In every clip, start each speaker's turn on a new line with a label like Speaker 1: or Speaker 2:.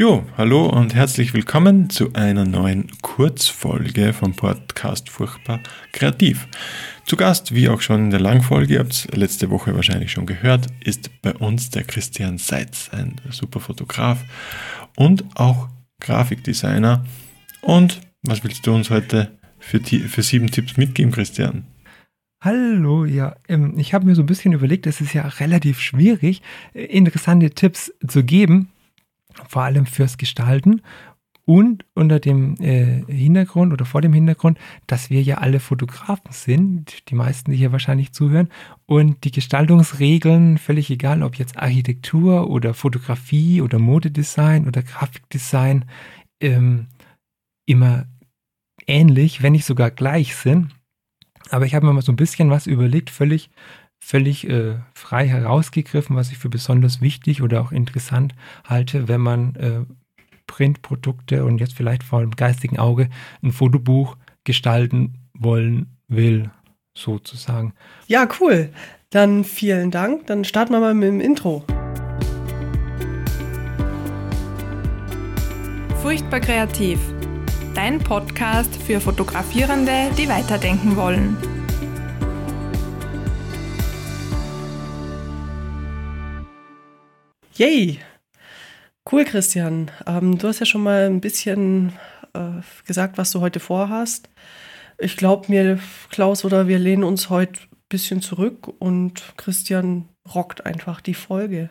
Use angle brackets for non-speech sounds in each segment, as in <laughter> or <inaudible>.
Speaker 1: Jo, hallo und herzlich willkommen zu einer neuen Kurzfolge vom Podcast Furchtbar Kreativ. Zu Gast, wie auch schon in der Langfolge, ihr habt es letzte Woche wahrscheinlich schon gehört, ist bei uns der Christian Seitz, ein super Fotograf und auch Grafikdesigner. Und was willst du uns heute für, für sieben Tipps mitgeben, Christian?
Speaker 2: Hallo, ja, ähm, ich habe mir so ein bisschen überlegt, es ist ja relativ schwierig, äh, interessante Tipps zu geben vor allem fürs Gestalten und unter dem äh, Hintergrund oder vor dem Hintergrund, dass wir ja alle Fotografen sind, die meisten, die hier wahrscheinlich zuhören, und die Gestaltungsregeln, völlig egal, ob jetzt Architektur oder Fotografie oder Modedesign oder Grafikdesign, ähm, immer ähnlich, wenn nicht sogar gleich sind. Aber ich habe mir mal so ein bisschen was überlegt, völlig völlig äh, frei herausgegriffen, was ich für besonders wichtig oder auch interessant halte, wenn man äh, Printprodukte und jetzt vielleicht vor dem geistigen Auge ein Fotobuch gestalten wollen will, sozusagen.
Speaker 3: Ja, cool. Dann vielen Dank. Dann starten wir mal mit dem Intro.
Speaker 4: Furchtbar kreativ. Dein Podcast für Fotografierende, die weiterdenken wollen.
Speaker 3: Yay! Cool, Christian. Ähm, du hast ja schon mal ein bisschen äh, gesagt, was du heute vorhast. Ich glaube mir, Klaus oder wir lehnen uns heute ein bisschen zurück und Christian rockt einfach die Folge.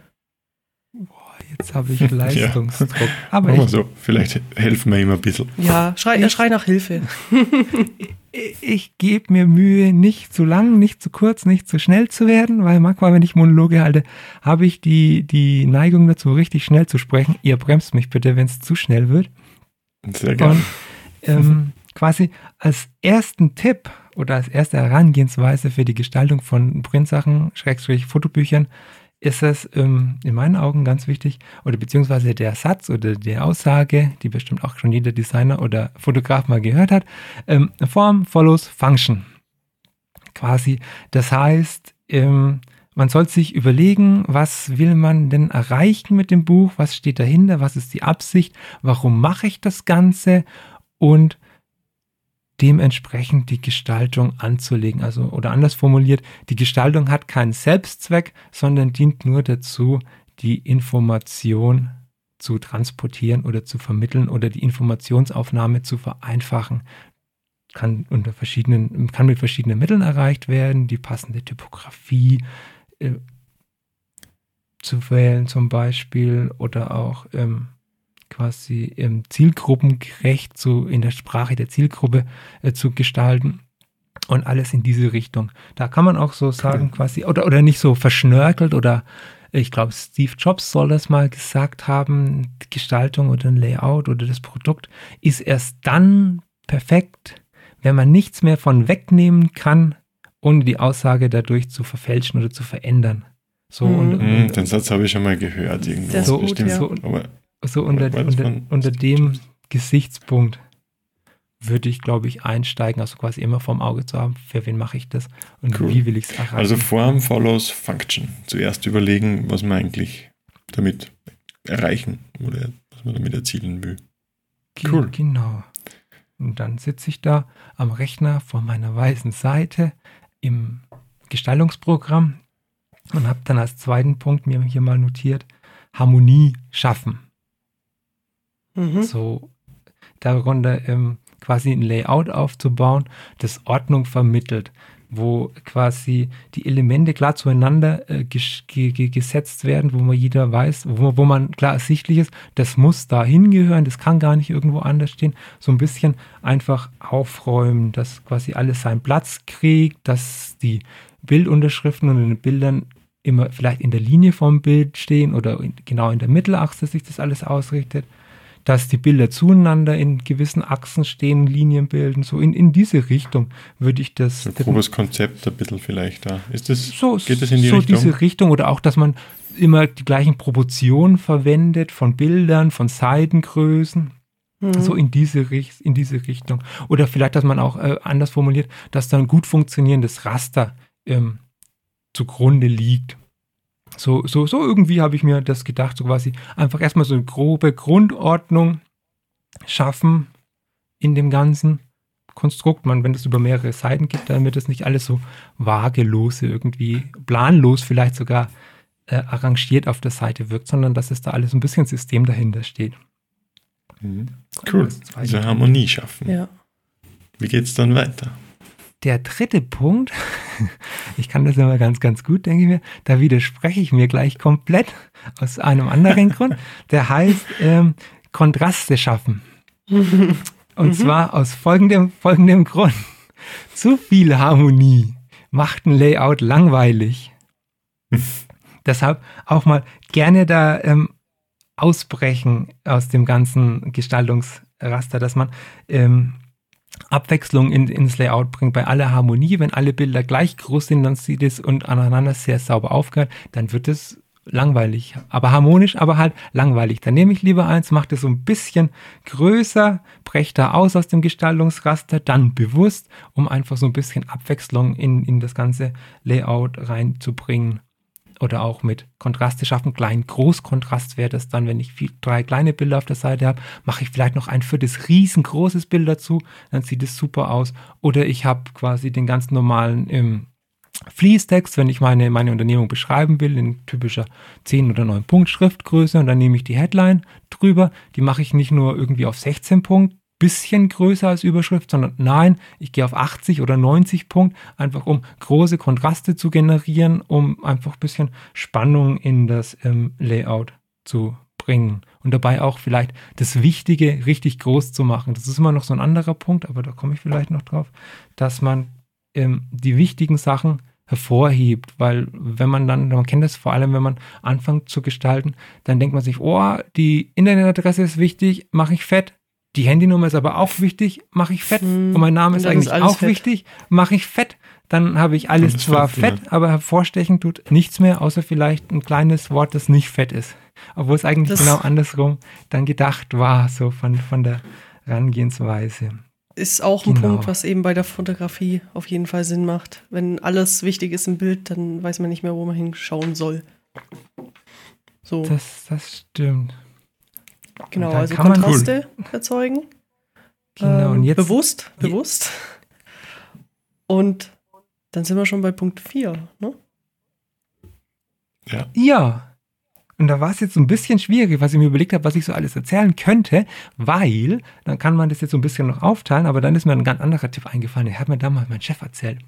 Speaker 2: Jetzt habe ich <laughs> Leistungsdruck. ja.
Speaker 1: Aber ich, so, vielleicht helfen wir ihm ein bisschen.
Speaker 3: Ja, schrei, schrei nach Hilfe. <laughs>
Speaker 2: ich gebe mir Mühe, nicht zu lang, nicht zu kurz, nicht zu schnell zu werden, weil manchmal, wenn ich Monologe halte, habe ich die, die Neigung dazu, richtig schnell zu sprechen. Ihr bremst mich bitte, wenn es zu schnell wird.
Speaker 1: Sehr gerne.
Speaker 2: ähm, quasi als ersten Tipp oder als erste Herangehensweise für die Gestaltung von Printsachen, Schrägstrich Fotobüchern, ist es ähm, in meinen Augen ganz wichtig, oder beziehungsweise der Satz oder die Aussage, die bestimmt auch schon jeder Designer oder Fotograf mal gehört hat, ähm, Form follows Function. Quasi, das heißt, ähm, man soll sich überlegen, was will man denn erreichen mit dem Buch, was steht dahinter, was ist die Absicht, warum mache ich das Ganze und dementsprechend die Gestaltung anzulegen. Also, oder anders formuliert, die Gestaltung hat keinen Selbstzweck, sondern dient nur dazu, die Information zu transportieren oder zu vermitteln oder die Informationsaufnahme zu vereinfachen. Kann unter verschiedenen, kann mit verschiedenen Mitteln erreicht werden, die passende Typografie äh, zu wählen zum Beispiel oder auch ähm, quasi ähm, zielgruppengerecht zu, in der Sprache der Zielgruppe äh, zu gestalten. Und alles in diese Richtung. Da kann man auch so sagen, quasi, oder, oder nicht so verschnörkelt oder ich glaube, Steve Jobs soll das mal gesagt haben, Gestaltung oder ein Layout oder das Produkt ist erst dann perfekt, wenn man nichts mehr von wegnehmen kann, ohne die Aussage dadurch zu verfälschen oder zu verändern.
Speaker 1: So mhm. und, und, den Satz habe ich schon mal gehört irgendwo.
Speaker 2: Das so, bestimmt, ja. so, aber so unter, unter, unter dem Gesichtspunkt würde ich, glaube ich, einsteigen, also quasi immer vorm Auge zu haben, für wen mache ich das und cool. wie will ich es erreichen.
Speaker 1: Also Form follows Function. Zuerst überlegen, was man eigentlich damit erreichen oder was man damit erzielen will.
Speaker 2: Cool. Genau. Und dann sitze ich da am Rechner vor meiner weißen Seite im Gestaltungsprogramm und habe dann als zweiten Punkt mir hier mal notiert, Harmonie schaffen. Mhm. So darunter ähm, quasi ein Layout aufzubauen, das Ordnung vermittelt, wo quasi die Elemente klar zueinander äh, gesetzt werden, wo man jeder weiß, wo, wo man klar ersichtlich ist, das muss da hingehören, das kann gar nicht irgendwo anders stehen. So ein bisschen einfach aufräumen, dass quasi alles seinen Platz kriegt, dass die Bildunterschriften und den Bildern immer vielleicht in der Linie vom Bild stehen oder in, genau in der Mittelachse sich das alles ausrichtet dass die Bilder zueinander in gewissen Achsen stehen, Linien bilden, so in, in diese Richtung würde ich das.
Speaker 1: Ein grobes Konzept ein bisschen vielleicht da. Ist das,
Speaker 2: so, geht das in die so Richtung? diese Richtung oder auch, dass man immer die gleichen Proportionen verwendet von Bildern, von Seitengrößen. Mhm. So in diese, in diese Richtung. Oder vielleicht, dass man auch äh, anders formuliert, dass da ein gut funktionierendes Raster ähm, zugrunde liegt. So, so, so irgendwie habe ich mir das gedacht, so quasi einfach erstmal so eine grobe Grundordnung schaffen in dem ganzen Konstrukt. Man, wenn es über mehrere Seiten gibt, damit es nicht alles so vagelos irgendwie, planlos vielleicht sogar äh, arrangiert auf der Seite wirkt, sondern dass es da alles ein bisschen System dahinter steht.
Speaker 1: Mhm. Cool. Also Harmonie schaffen.
Speaker 3: Ja.
Speaker 1: Wie geht es dann weiter?
Speaker 2: Der dritte Punkt, <laughs> ich kann das immer ganz, ganz gut, denke ich mir, da widerspreche ich mir gleich komplett aus einem anderen Grund. Der heißt ähm, Kontraste schaffen. <laughs> Und mhm. zwar aus folgendem, folgendem Grund. Zu viel Harmonie macht ein Layout langweilig. Deshalb auch mal gerne da ähm, ausbrechen aus dem ganzen Gestaltungsraster, dass man ähm, Abwechslung in, ins Layout bringt bei aller Harmonie. Wenn alle Bilder gleich groß sind, dann sieht es und aneinander sehr sauber aufgehört, dann wird es langweilig. Aber harmonisch, aber halt langweilig. Dann nehme ich lieber eins, mache das so ein bisschen größer, breche da aus aus dem Gestaltungsraster, dann bewusst, um einfach so ein bisschen Abwechslung in, in das ganze Layout reinzubringen oder auch mit Kontraste schaffen. Klein, Großkontrast wäre das dann, wenn ich viel, drei kleine Bilder auf der Seite habe, mache ich vielleicht noch ein viertes riesengroßes Bild dazu, dann sieht es super aus. Oder ich habe quasi den ganz normalen ähm, Fließtext, wenn ich meine, meine Unternehmung beschreiben will, in typischer 10 oder 9 Punkt Schriftgröße und dann nehme ich die Headline drüber. Die mache ich nicht nur irgendwie auf 16 Punkt, bisschen größer als Überschrift, sondern nein, ich gehe auf 80 oder 90 Punkt, einfach um große Kontraste zu generieren, um einfach ein bisschen Spannung in das ähm, Layout zu bringen und dabei auch vielleicht das Wichtige richtig groß zu machen. Das ist immer noch so ein anderer Punkt, aber da komme ich vielleicht noch drauf, dass man ähm, die wichtigen Sachen hervorhebt, weil wenn man dann, man kennt das vor allem, wenn man anfängt zu gestalten, dann denkt man sich, oh, die Internetadresse ist wichtig, mache ich fett, die Handynummer ist aber auch wichtig, mache ich fett. Hm. Und mein Name ist eigentlich ist auch fett. wichtig, mache ich fett. Dann habe ich alles zwar fett, fett aber hervorstechen tut nichts mehr, außer vielleicht ein kleines Wort, das nicht fett ist. Obwohl es eigentlich das genau andersrum dann gedacht war, so von, von der Herangehensweise.
Speaker 3: Ist auch ein genau. Punkt, was eben bei der Fotografie auf jeden Fall Sinn macht. Wenn alles wichtig ist im Bild, dann weiß man nicht mehr, wo man hinschauen soll.
Speaker 2: So. Das, das stimmt.
Speaker 3: Genau, also Kontraste cool. erzeugen. Genau, und jetzt. Bewusst, bewusst. Und dann sind wir schon bei Punkt 4, ne?
Speaker 2: Ja. Ja. Und da war es jetzt so ein bisschen schwierig, was ich mir überlegt habe, was ich so alles erzählen könnte, weil, dann kann man das jetzt so ein bisschen noch aufteilen, aber dann ist mir ein ganz anderer Tipp eingefallen. Der hat mir damals mein Chef erzählt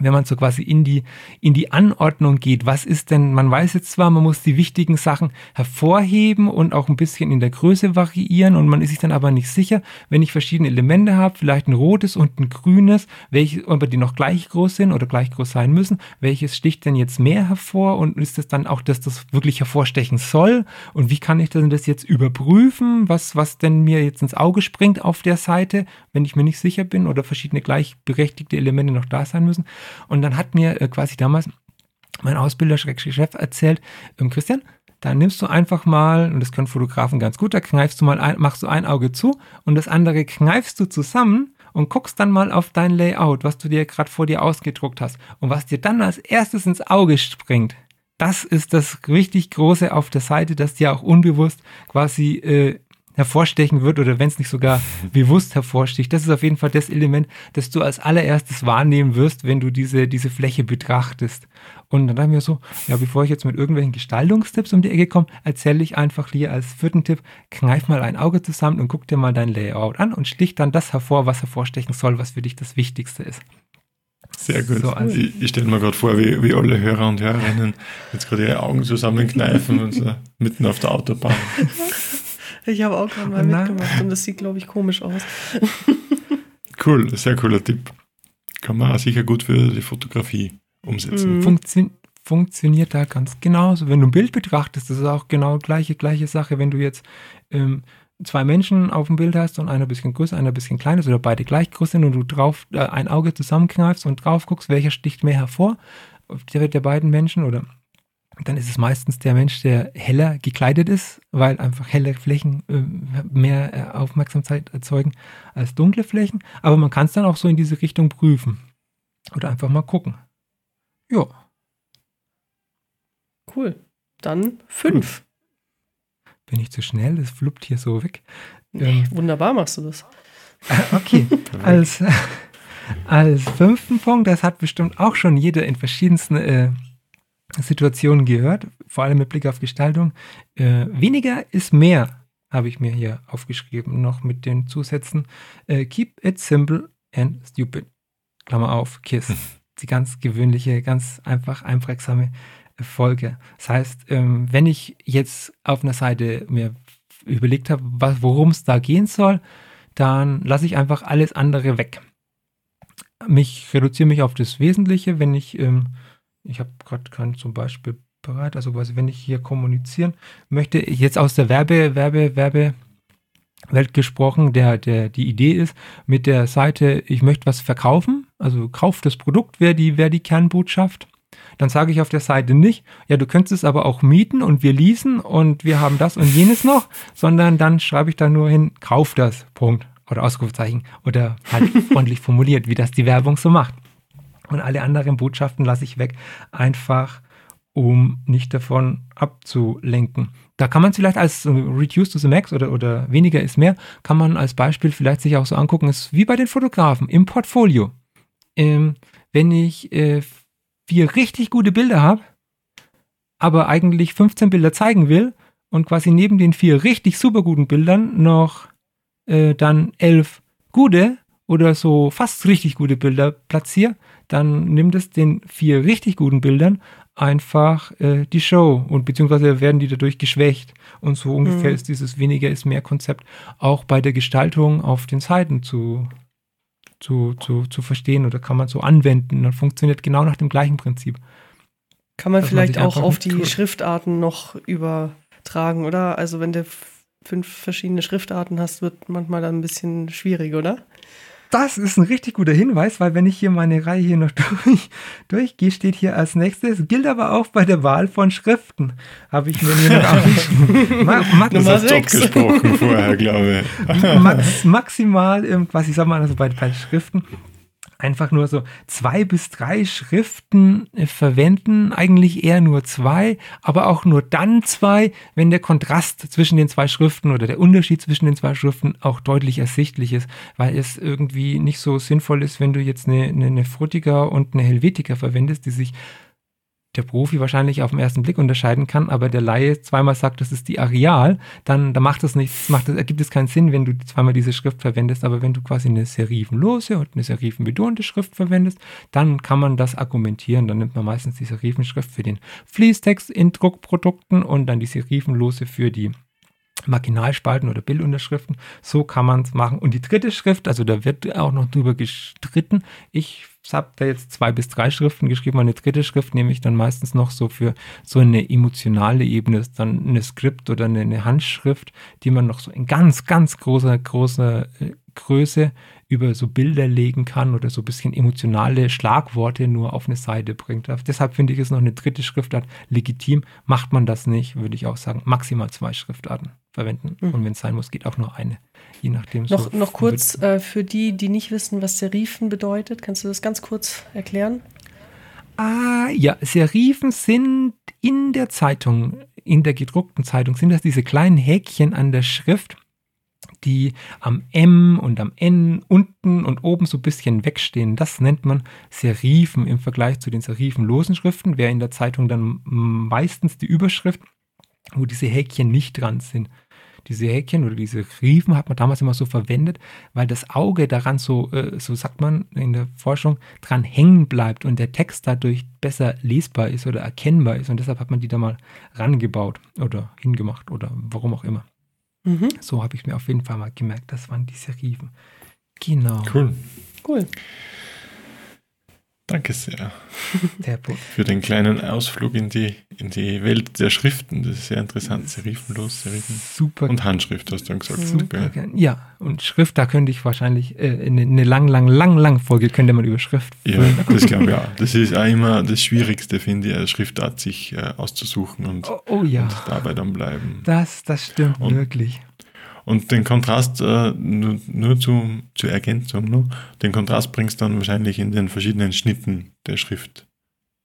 Speaker 2: wenn man so quasi in die, in die Anordnung geht, was ist denn, man weiß jetzt zwar, man muss die wichtigen Sachen hervorheben und auch ein bisschen in der Größe variieren und man ist sich dann aber nicht sicher, wenn ich verschiedene Elemente habe, vielleicht ein rotes und ein grünes, welche, ob die noch gleich groß sind oder gleich groß sein müssen, welches sticht denn jetzt mehr hervor und ist das dann auch, dass das wirklich hervorstechen soll und wie kann ich denn das jetzt überprüfen, was, was denn mir jetzt ins Auge springt auf der Seite, wenn ich mir nicht sicher bin oder verschiedene gleichberechtigte Elemente noch da sein müssen. Und dann hat mir äh, quasi damals mein Ausbilder, Chef, erzählt, ähm, Christian, da nimmst du einfach mal, und das können Fotografen ganz gut, da kneifst du mal ein, machst du ein Auge zu und das andere kneifst du zusammen und guckst dann mal auf dein Layout, was du dir gerade vor dir ausgedruckt hast. Und was dir dann als erstes ins Auge springt, das ist das richtig Große auf der Seite, das dir auch unbewusst quasi äh, hervorstechen wird oder wenn es nicht sogar <laughs> bewusst hervorsticht. Das ist auf jeden Fall das Element, das du als allererstes wahrnehmen wirst, wenn du diese, diese Fläche betrachtest. Und dann haben wir so, ja, bevor ich jetzt mit irgendwelchen Gestaltungstipps um die Ecke komme, erzähle ich einfach hier als vierten Tipp, kneif mal ein Auge zusammen und guck dir mal dein Layout an und stich dann das hervor, was hervorstechen soll, was für dich das Wichtigste ist.
Speaker 1: Sehr gut. So, also ich, ich stelle mir gerade vor, wie, wie alle Hörer und Hörerinnen jetzt gerade ihre Augen zusammenkneifen und so mitten auf der Autobahn. <laughs>
Speaker 3: Ich habe auch gerade mal mitgemacht und das sieht, glaube ich, komisch aus. <laughs>
Speaker 1: cool, sehr cooler Tipp. Kann man sicher gut für die Fotografie umsetzen.
Speaker 2: Mhm. Funktion funktioniert da ganz genauso. Wenn du ein Bild betrachtest, das ist auch genau gleiche, gleiche Sache. Wenn du jetzt ähm, zwei Menschen auf dem Bild hast und einer ein bisschen größer, einer ein bisschen kleiner oder beide gleich groß sind und du drauf äh, ein Auge zusammenkneifst und drauf guckst, welcher sticht mehr hervor, der, der beiden Menschen oder dann ist es meistens der Mensch, der heller gekleidet ist, weil einfach helle Flächen äh, mehr äh, Aufmerksamkeit erzeugen als dunkle Flächen. Aber man kann es dann auch so in diese Richtung prüfen. Oder einfach mal gucken. Ja.
Speaker 3: Cool. Dann fünf.
Speaker 2: Bin ich zu schnell? Das fluppt hier so weg.
Speaker 3: Nee, wunderbar machst du das.
Speaker 2: Okay, <laughs> als, <laughs> als fünften Punkt, das hat bestimmt auch schon jeder in verschiedensten äh, Situationen gehört, vor allem mit Blick auf Gestaltung. Äh, weniger ist mehr, habe ich mir hier aufgeschrieben, noch mit den Zusätzen. Äh, keep it simple and stupid. Klammer auf, KISS. Die ganz gewöhnliche, ganz einfach einprägsame Folge. Das heißt, ähm, wenn ich jetzt auf einer Seite mir überlegt habe, worum es da gehen soll, dann lasse ich einfach alles andere weg. Mich reduziere mich auf das Wesentliche, wenn ich, ähm, ich habe gerade kein zum Beispiel bereit, also quasi, wenn ich hier kommunizieren möchte, jetzt aus der Werbe, Werbe, Werbe Welt gesprochen, der, der, die Idee ist, mit der Seite, ich möchte was verkaufen, also kauf das Produkt, wäre die, wär die Kernbotschaft. Dann sage ich auf der Seite nicht, ja, du könntest es aber auch mieten und wir leasen und wir haben das und jenes noch, sondern dann schreibe ich da nur hin, kauf das, Punkt. Oder Ausrufezeichen. Oder halt <laughs> freundlich formuliert, wie das die Werbung so macht. Und alle anderen Botschaften lasse ich weg, einfach um nicht davon abzulenken. Da kann man es vielleicht als Reduce to the Max oder, oder weniger ist mehr, kann man als Beispiel vielleicht sich auch so angucken, ist wie bei den Fotografen im Portfolio. Ähm, wenn ich äh, vier richtig gute Bilder habe, aber eigentlich 15 Bilder zeigen will und quasi neben den vier richtig super guten Bildern noch äh, dann elf gute oder so fast richtig gute Bilder platziere, dann nimmt es den vier richtig guten Bildern einfach äh, die Show und beziehungsweise werden die dadurch geschwächt. Und so ungefähr mhm. ist dieses weniger ist mehr Konzept auch bei der Gestaltung auf den Seiten zu, zu, zu, zu verstehen oder kann man so anwenden. Dann funktioniert genau nach dem gleichen Prinzip.
Speaker 3: Kann man vielleicht man auch auf die tut. Schriftarten noch übertragen, oder? Also wenn du fünf verschiedene Schriftarten hast, wird manchmal dann ein bisschen schwierig, oder?
Speaker 2: Das ist ein richtig guter Hinweis, weil wenn ich hier meine Reihe hier noch <laughs> durch, durchgehe, steht hier als nächstes, gilt aber auch bei der Wahl von Schriften. Habe ich mir hier noch <laughs> aufgeschrieben.
Speaker 1: Ma Max Nummer 6. gesprochen vorher, glaube
Speaker 2: ich. Max maximal, was ich sag mal, also bei, bei Schriften einfach nur so zwei bis drei Schriften äh, verwenden, eigentlich eher nur zwei, aber auch nur dann zwei, wenn der Kontrast zwischen den zwei Schriften oder der Unterschied zwischen den zwei Schriften auch deutlich ersichtlich ist, weil es irgendwie nicht so sinnvoll ist, wenn du jetzt eine, eine, eine Frutiger und eine Helvetica verwendest, die sich der Profi wahrscheinlich auf den ersten Blick unterscheiden kann, aber der Laie zweimal sagt, das ist die Areal, dann, dann macht das nichts, macht das, ergibt es keinen Sinn, wenn du zweimal diese Schrift verwendest, aber wenn du quasi eine serifenlose und eine serifenbetonte Schrift verwendest, dann kann man das argumentieren. Dann nimmt man meistens die Serifenschrift für den Fließtext in Druckprodukten und dann die serifenlose für die Marginalspalten oder Bildunterschriften. So kann man es machen. Und die dritte Schrift, also da wird auch noch drüber gestritten. Ich habe da jetzt zwei bis drei Schriften geschrieben. Eine dritte Schrift nehme ich dann meistens noch so für so eine emotionale Ebene. Dann eine Skript oder eine, eine Handschrift, die man noch so in ganz, ganz großer, großer äh, Größe über so Bilder legen kann oder so ein bisschen emotionale Schlagworte nur auf eine Seite bringt. Deshalb finde ich es noch eine dritte Schriftart legitim. Macht man das nicht, würde ich auch sagen, maximal zwei Schriftarten verwenden. Mhm. Und wenn es sein muss, geht auch nur eine. Je nachdem.
Speaker 3: Noch, so noch kurz äh, für die, die nicht wissen, was Serifen bedeutet. Kannst du das ganz kurz erklären?
Speaker 2: Ah, ja, Serifen sind in der Zeitung, in der gedruckten Zeitung, sind das diese kleinen Häkchen an der Schrift, die am M und am N unten und oben so ein bisschen wegstehen. Das nennt man Serifen im Vergleich zu den serifenlosen Schriften. Wäre in der Zeitung dann meistens die Überschrift, wo diese Häkchen nicht dran sind. Diese Häkchen oder diese Riefen hat man damals immer so verwendet, weil das Auge daran so, äh, so sagt man in der Forschung, dran hängen bleibt und der Text dadurch besser lesbar ist oder erkennbar ist. Und deshalb hat man die da mal rangebaut oder hingemacht oder warum auch immer. Mhm. So habe ich mir auf jeden Fall mal gemerkt, das waren die Serifen. Genau.
Speaker 1: Cool.
Speaker 3: Cool.
Speaker 1: Danke sehr. <laughs> Für den kleinen Ausflug in die, in die Welt der Schriften. Das ist sehr interessant. Serifenlos, Serifen.
Speaker 2: Super.
Speaker 1: Und Handschrift, hast du dann gesagt.
Speaker 2: Super. Ja, und Schrift, da könnte ich wahrscheinlich äh, eine, eine lang, lang, lang, lang Folge könnte man über Schrift
Speaker 1: füllen. Ja, das glaube ich auch. Das ist auch immer das Schwierigste, finde ich, eine Schriftart sich äh, auszusuchen und,
Speaker 2: oh, oh, ja.
Speaker 1: und dabei dann bleiben.
Speaker 2: Das, das stimmt und, wirklich.
Speaker 1: Und den Kontrast, äh, nur, nur zu, zur Ergänzung, ne? den Kontrast bringst du dann wahrscheinlich in den verschiedenen Schnitten der Schrift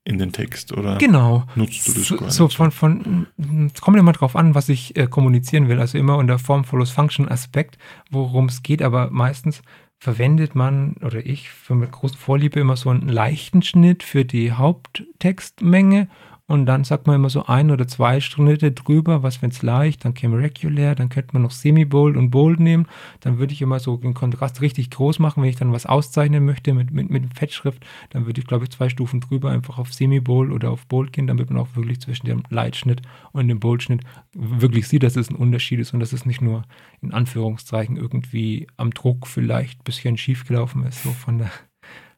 Speaker 1: in den Text oder
Speaker 2: Genau.
Speaker 1: nutzt du das
Speaker 2: So,
Speaker 1: gar
Speaker 2: so
Speaker 1: nicht?
Speaker 2: von, von, es kommt immer drauf an, was ich äh, kommunizieren will. Also immer unter Form follows Function Aspekt, worum es geht, aber meistens verwendet man oder ich für mit großer Vorliebe immer so einen leichten Schnitt für die Haupttextmenge und dann sagt man immer so ein oder zwei Schnitte drüber, was wenn es leicht, dann käme Regular, dann könnte man noch Semi-Bold und Bold nehmen, dann würde ich immer so den Kontrast richtig groß machen, wenn ich dann was auszeichnen möchte mit, mit, mit Fettschrift, dann würde ich glaube ich zwei Stufen drüber einfach auf Semi-Bold oder auf Bold gehen, damit man auch wirklich zwischen dem Leitschnitt und dem Bold-Schnitt wirklich sieht, dass es ein Unterschied ist und dass es nicht nur in Anführungszeichen irgendwie am Druck vielleicht ein bisschen schief gelaufen ist, so von der,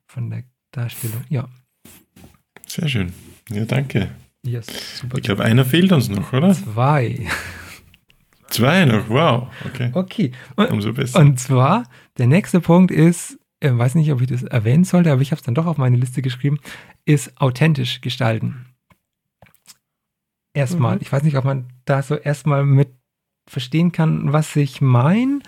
Speaker 2: von der Darstellung. Ja,
Speaker 1: Sehr schön. Ja, danke.
Speaker 2: yes, super.
Speaker 1: Ich glaube, einer fehlt uns noch, oder?
Speaker 2: Zwei.
Speaker 1: Zwei noch, wow. Okay,
Speaker 2: Okay. Und,
Speaker 1: umso besser.
Speaker 2: und zwar, der nächste Punkt ist, ich weiß nicht, ob ich das erwähnen sollte, aber ich habe es dann doch auf meine Liste geschrieben, ist authentisch gestalten. Erstmal,
Speaker 3: Mhm.
Speaker 2: ich weiß nicht, ob man da so erstmal mit verstehen kann, was ich meine,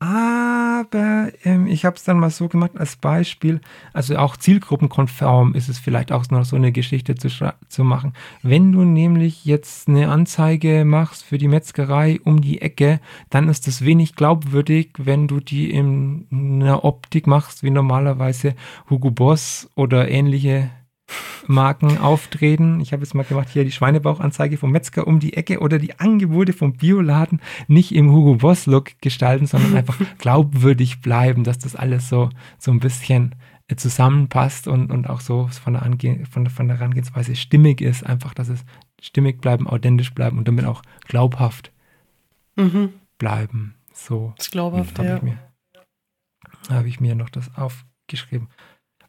Speaker 2: aber ähm, ich habe es dann mal so gemacht als Beispiel, also auch zielgruppenkonform ist es vielleicht auch noch so eine Geschichte zu, zu machen. Wenn du nämlich jetzt eine Anzeige machst für die Metzgerei um die Ecke, dann ist das wenig glaubwürdig, wenn du die in einer Optik machst, wie normalerweise Hugo Boss oder ähnliche Marken auftreten. Ich habe jetzt mal gemacht hier die Schweinebauchanzeige vom Metzger um die Ecke oder die Angebote vom Bioladen nicht im Hugo Boss Look gestalten, sondern <laughs> einfach glaubwürdig bleiben, dass das alles so, so ein bisschen äh, zusammenpasst und, und auch so von der, Ange von, von der Herangehensweise stimmig ist. Einfach, dass es stimmig bleiben, authentisch bleiben und damit auch glaubhaft
Speaker 3: Mhm.
Speaker 2: bleiben. So
Speaker 3: Das ist glaubhaft,
Speaker 2: habe
Speaker 3: ja.
Speaker 2: ich, mir, habe ich mir noch das aufgeschrieben.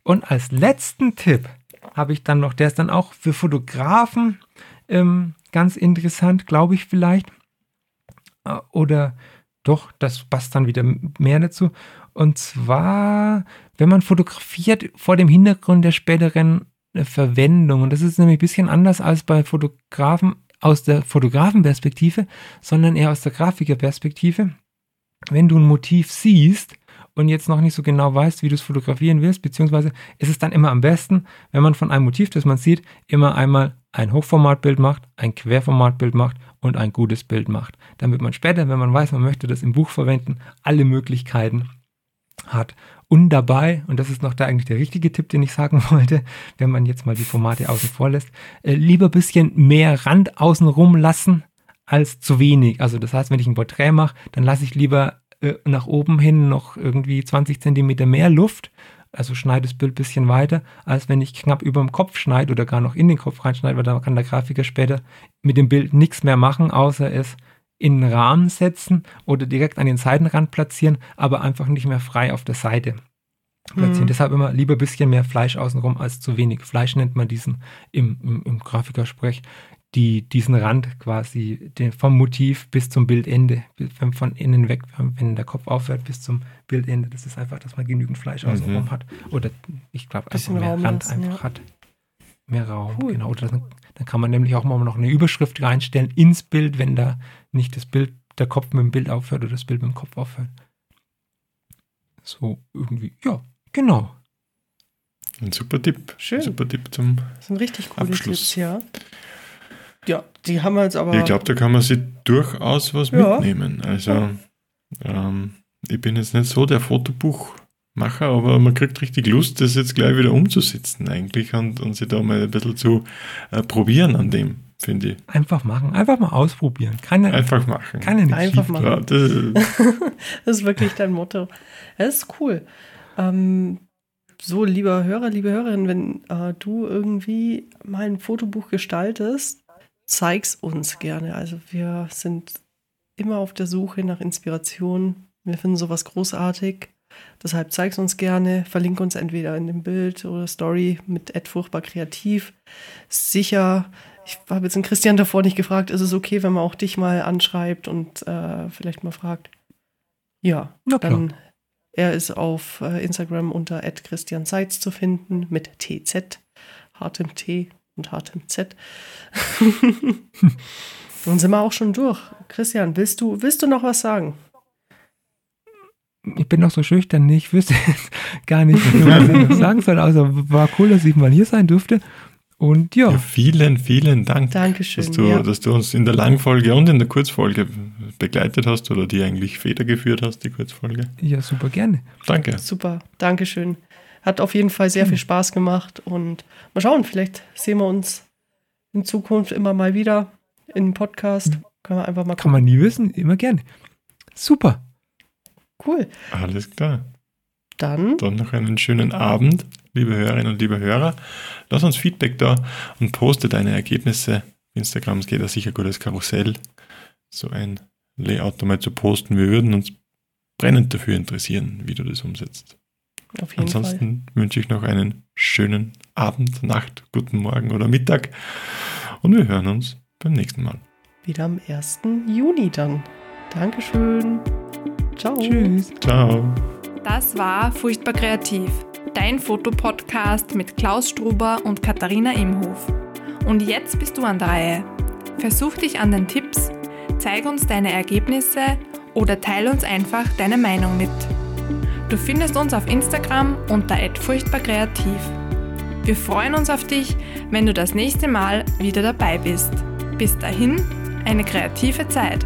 Speaker 2: Und als letzten Tipp habe ich dann noch, der ist dann auch für Fotografen ähm, ganz interessant, glaube ich vielleicht. Äh, Oder doch, das passt dann wieder mehr dazu. Und zwar, wenn man fotografiert vor dem Hintergrund der späteren äh, Verwendung. Und das ist nämlich ein bisschen anders als bei Fotografen aus der Fotografenperspektive, sondern eher aus der Grafikerperspektive. Wenn du ein Motiv siehst und jetzt noch nicht so genau weißt, wie du es fotografieren willst, beziehungsweise ist es dann immer am besten, wenn man von einem Motiv, das man sieht, immer einmal ein Hochformatbild macht, ein Querformatbild macht und ein gutes Bild macht. Damit man später, wenn man weiß, man möchte das im Buch verwenden, alle Möglichkeiten hat. Und dabei, und das ist noch da eigentlich der richtige Tipp, den ich sagen <laughs> wollte, wenn man jetzt mal die Formate außen vor lässt, äh, lieber ein bisschen mehr Rand außenrum lassen als zu wenig. Also das heißt, wenn ich ein Porträt mache, dann lasse ich lieber äh, nach oben hin noch irgendwie 20 Zentimeter mehr Luft, also schneide das Bild ein bisschen weiter, als wenn ich knapp über dem Kopf schneide oder gar noch in den Kopf reinschneide, weil da kann der Grafiker später mit dem Bild nichts mehr machen, außer es in den Rahmen setzen oder direkt an den Seitenrand platzieren, aber einfach nicht mehr frei auf der Seite platzieren.
Speaker 3: Mhm.
Speaker 2: Deshalb immer lieber ein bisschen mehr Fleisch außenrum als zu wenig. Fleisch nennt man diesen im, im, im Grafikersprech, die, diesen Rand quasi den, vom Motiv bis zum Bildende, von- von innen weg, wenn der Kopf aufhört bis zum Bildende. Das ist einfach, dass man genügend Fleisch
Speaker 1: Mhm.
Speaker 2: außenrum hat. Oder ich glaube, einfach
Speaker 3: Bisschen
Speaker 2: mehr
Speaker 3: Raum
Speaker 2: Rand
Speaker 3: lassen,
Speaker 2: einfach
Speaker 3: ja.
Speaker 2: hat. Mehr Raum,
Speaker 3: Cool.
Speaker 2: genau. Oder dann, dann kann man nämlich auch mal noch eine Überschrift reinstellen ins Bild, wenn da nicht das Bild, der Kopf mit dem Bild aufhört oder das Bild mit dem Kopf aufhört. So irgendwie, ja, genau.
Speaker 1: Ein super Tipp.
Speaker 3: Schön.
Speaker 1: Super Tipp zum.
Speaker 3: Das sind richtig coole
Speaker 1: Abschluss.
Speaker 3: Tipps, ja. Ja, die haben wir jetzt aber.
Speaker 1: Ich glaube, da kann man sich durchaus was
Speaker 3: Ja.
Speaker 1: mitnehmen. Also, ähm, ich bin jetzt nicht so der Fotobuchmacher, aber man kriegt richtig Lust, das jetzt gleich wieder umzusetzen eigentlich und, und sich da mal ein bisschen zu äh, probieren an dem, finde ich.
Speaker 2: Einfach machen, einfach mal ausprobieren. Keine,
Speaker 1: Einfach machen.
Speaker 2: keine nicht
Speaker 3: Einfach
Speaker 2: schief
Speaker 3: machen.
Speaker 1: Ja, das, <laughs>
Speaker 3: Das ist wirklich dein Motto. Das ist cool. Ähm, so, lieber Hörer, liebe Hörerin, wenn äh, du irgendwie mal ein Fotobuch gestaltest, zeig's uns gerne. Also wir sind immer auf der Suche nach Inspiration. Wir finden sowas großartig. Deshalb zeig's uns gerne. Verlinke uns entweder in dem Bild oder Story mit Ed furchtbar kreativ. Sicher. Ich habe jetzt den Christian davor nicht gefragt, ist es okay, wenn man auch dich mal anschreibt und äh, vielleicht mal fragt? Ja,
Speaker 2: Na klar.
Speaker 3: dann er ist auf äh, Instagram unter Christian Seitz zu finden mit TZ, hartem T und hartem Z. <laughs> Dann sind wir auch schon durch. Christian, willst du, willst du noch was sagen?
Speaker 2: Ich bin noch so schüchtern, ich wüsste jetzt gar nicht, was ich noch <laughs> sagen soll. Also war cool, dass ich mal hier sein durfte. Und ja.
Speaker 1: Ja, vielen, vielen Dank,
Speaker 3: Dankeschön.
Speaker 1: dass du,
Speaker 3: ja.
Speaker 1: dass du uns in der Langfolge und in der Kurzfolge begleitet hast oder die eigentlich federgeführt hast, die Kurzfolge.
Speaker 2: ja, super gerne.
Speaker 1: Danke.
Speaker 3: Super, Dankeschön. Hat auf jeden Fall sehr viel Spaß gemacht und mal schauen, vielleicht sehen wir uns in Zukunft immer mal wieder im Podcast. Können wir einfach mal
Speaker 2: Kann man nie wissen, immer gerne. Super.
Speaker 3: Cool.
Speaker 1: Alles klar.
Speaker 3: Dann
Speaker 1: Dann noch einen schönen Abend, liebe Hörerinnen und liebe Hörer. Lass uns Feedback da und poste deine Ergebnisse. Instagram geht da sicher gutes Karussell. So ein Layout mal zu posten. Wir würden uns brennend dafür interessieren, wie du das umsetzt.
Speaker 3: Auf jeden Fall.
Speaker 1: Ansonsten wünsche ich noch einen schönen Abend, Nacht, guten Morgen oder Mittag. Und wir hören uns beim nächsten Mal.
Speaker 3: Wieder am 1. Juni dann. Dankeschön. Ciao.
Speaker 2: Tschüss.
Speaker 1: Ciao.
Speaker 4: Das war Furchtbar Kreativ, dein Fotopodcast mit Klaus Struber und Katharina Imhof. Und jetzt bist du an der Reihe. Versuch dich an den Tipps, zeig uns deine Ergebnisse oder teile uns einfach deine Meinung mit. Du findest uns auf Instagram unter @furchtbarkreativ. Wir freuen uns auf dich, wenn du das nächste Mal wieder dabei bist. Bis dahin, eine kreative Zeit.